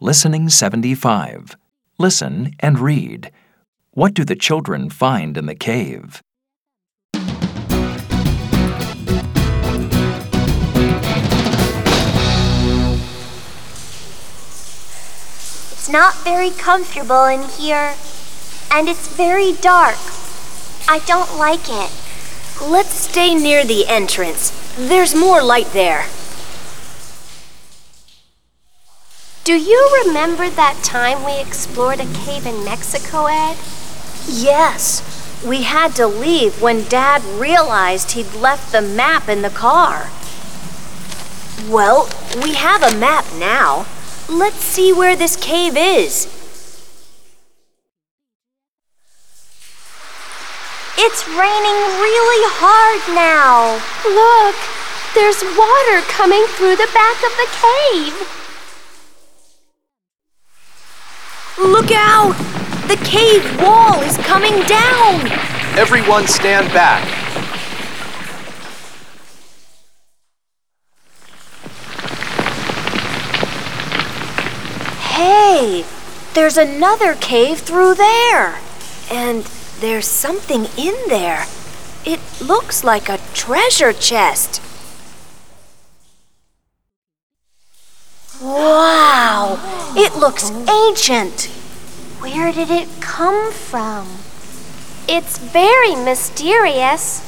Listening 75. Listen and read. What do the children find in the cave? It's not very comfortable in here, and it's very dark. I don't like it. Let's stay near the entrance. There's more light there. Do you remember that time we explored a cave in Mexico, Ed? Yes. We had to leave when Dad realized he'd left the map in the car. Well, we have a map now. Let's see where this cave is. It's raining really hard now. Look, there's water coming through the back of the cave. Look out! The cave wall is coming down! Everyone stand back. Hey, there's another cave through there. And there's something in there. It looks like a treasure chest. Wow, it looks ancient. Where did it come from? It's very mysterious.